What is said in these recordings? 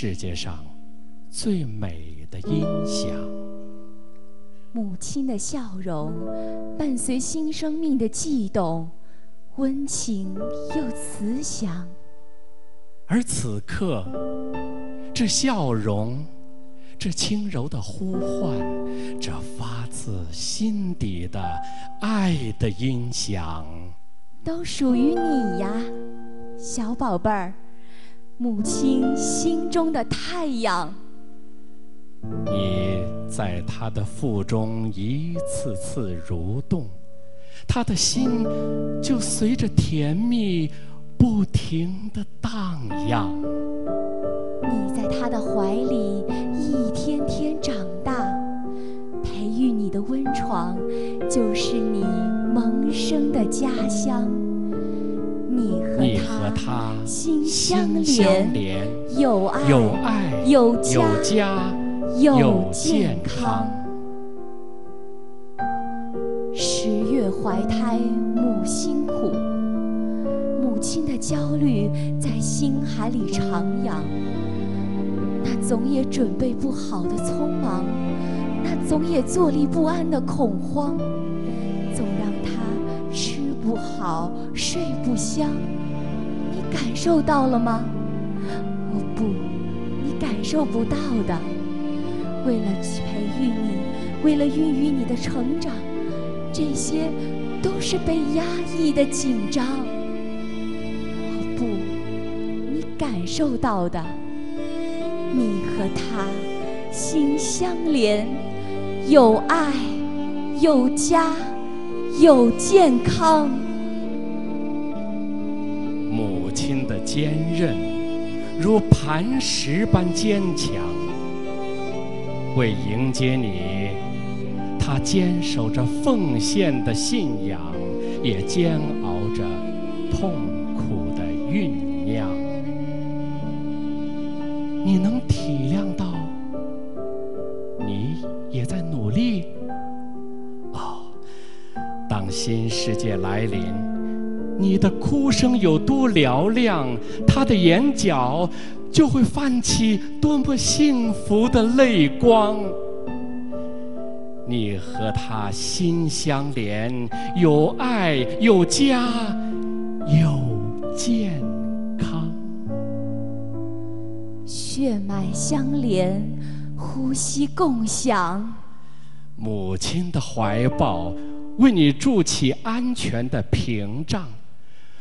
世界上最美的音响。母亲的笑容伴随新生命的悸动，温情又慈祥。而此刻，这笑容，这轻柔的呼唤，这发自心底的爱的音响，都属于你呀，小宝贝儿，母亲心中的太阳。你在她的腹中一次次蠕动，她的心就随着甜蜜。不停的荡漾。你在他的怀里一天天长大，培育你的温床就是你萌生的家乡。你和他心相连，有爱有爱有家有健康。十月怀胎母辛苦。母亲的焦虑在心海里徜徉，那总也准备不好的匆忙，那总也坐立不安的恐慌，总让她吃不好睡不香。你感受到了吗？哦不，你感受不到的。为了培育你，为了孕育你的成长，这些都是被压抑的紧张。哦不，你感受到的，你和他心相连，有爱，有家，有健康。母亲的坚韧如磐石般坚强，为迎接你，她坚守着奉献的信仰，也煎熬着痛苦的酝酿。你能体谅到，你也在努力。哦，当新世界来临，你的哭声有多嘹亮，他的眼角就会泛起多么幸福的泪光。你和他心相连，有爱，有家，有健康。血脉相连，呼吸共享。母亲的怀抱为你筑起安全的屏障，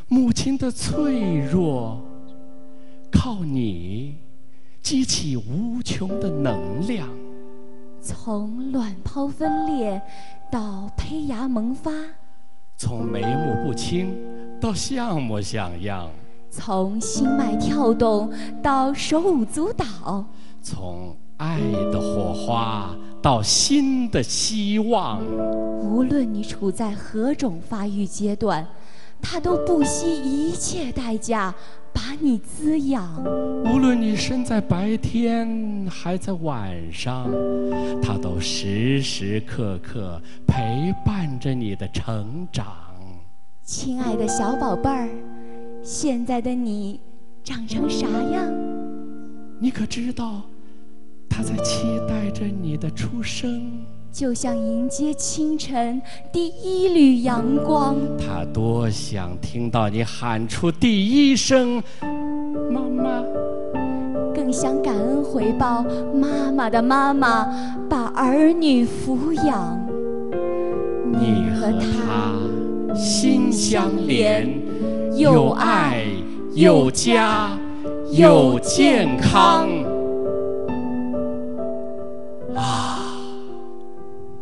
母亲的脆弱靠你激起无穷的能量。从卵泡分裂到胚芽萌发，从眉目不清到像模像样。从心脉跳动到手舞足蹈，从爱的火花到新的希望。无论你处在何种发育阶段，他都不惜一切代价把你滋养。无论你身在白天还在晚上，他都时时刻刻陪伴着你的成长。亲爱的小宝贝儿。现在的你长成啥样？你可知道，他在期待着你的出生，就像迎接清晨第一缕阳光。他多想听到你喊出第一声“妈妈”，更想感恩回报妈妈的妈妈把儿女抚养。你和他心相连。有爱，有家，有健康。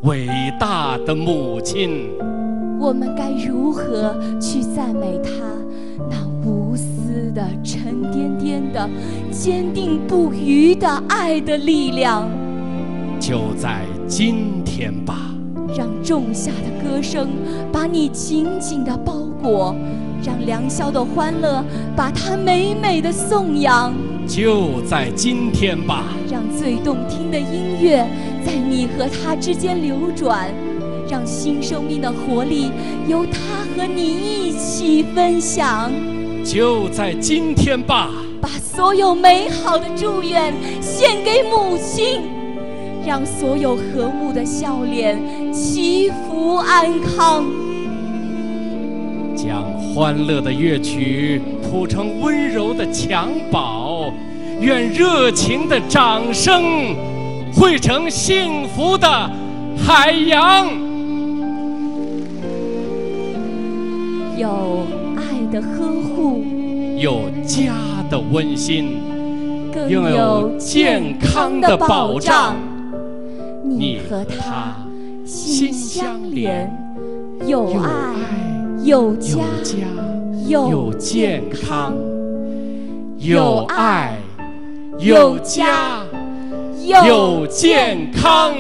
伟大的母亲！我们该如何去赞美她那无私的、沉甸甸的、坚定不渝的爱的力量？就在今天吧！让仲夏的歌声把你紧紧地包裹。让良宵的欢乐把它美美的颂扬，就在今天吧。让最动听的音乐在你和他之间流转，让让新生命的活力由他和你一起分享。就在今天吧，把所有美好的祝愿献给母亲，让所有和睦的笑脸祈福安康。将欢乐的乐曲谱成温柔的襁褓，愿热情的掌声汇成幸福的海洋。有爱的呵护，有家的温馨，更拥有有健康的保障。你和他心相连，有有爱，有家有，健康，有爱，有家，有健康。